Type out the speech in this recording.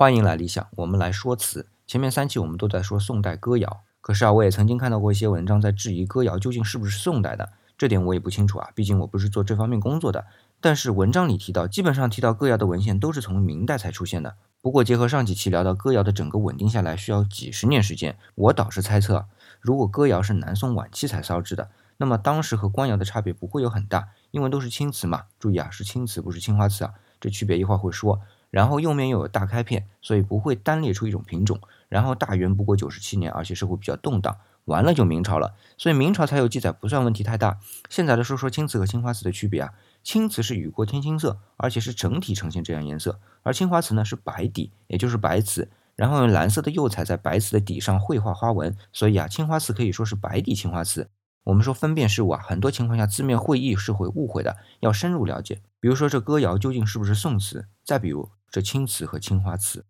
欢迎来理想，我们来说词。前面三期我们都在说宋代歌谣，可是啊，我也曾经看到过一些文章在质疑歌谣究竟是不是宋代的，这点我也不清楚啊，毕竟我不是做这方面工作的。但是文章里提到，基本上提到歌谣的文献都是从明代才出现的。不过结合上几期聊到歌谣的整个稳定下来需要几十年时间，我倒是猜测，如果歌谣是南宋晚期才烧制的，那么当时和官窑的差别不会有很大，因为都是青瓷嘛。注意啊，是青瓷，不是青花瓷啊，这区别一会儿会说。然后釉面又有大开片，所以不会单列出一种品种。然后大元不过九十七年，而且社会比较动荡，完了就明朝了，所以明朝才有记载，不算问题太大。现在的说说青瓷和青花瓷的区别啊，青瓷是雨过天青色，而且是整体呈现这样颜色，而青花瓷呢是白底，也就是白瓷，然后用蓝色的釉彩在白瓷的底上绘画花纹，所以啊，青花瓷可以说是白底青花瓷。我们说分辨事物啊，很多情况下字面会意是会误会的，要深入了解。比如说这歌谣究竟是不是宋词？再比如。这青瓷和青花瓷。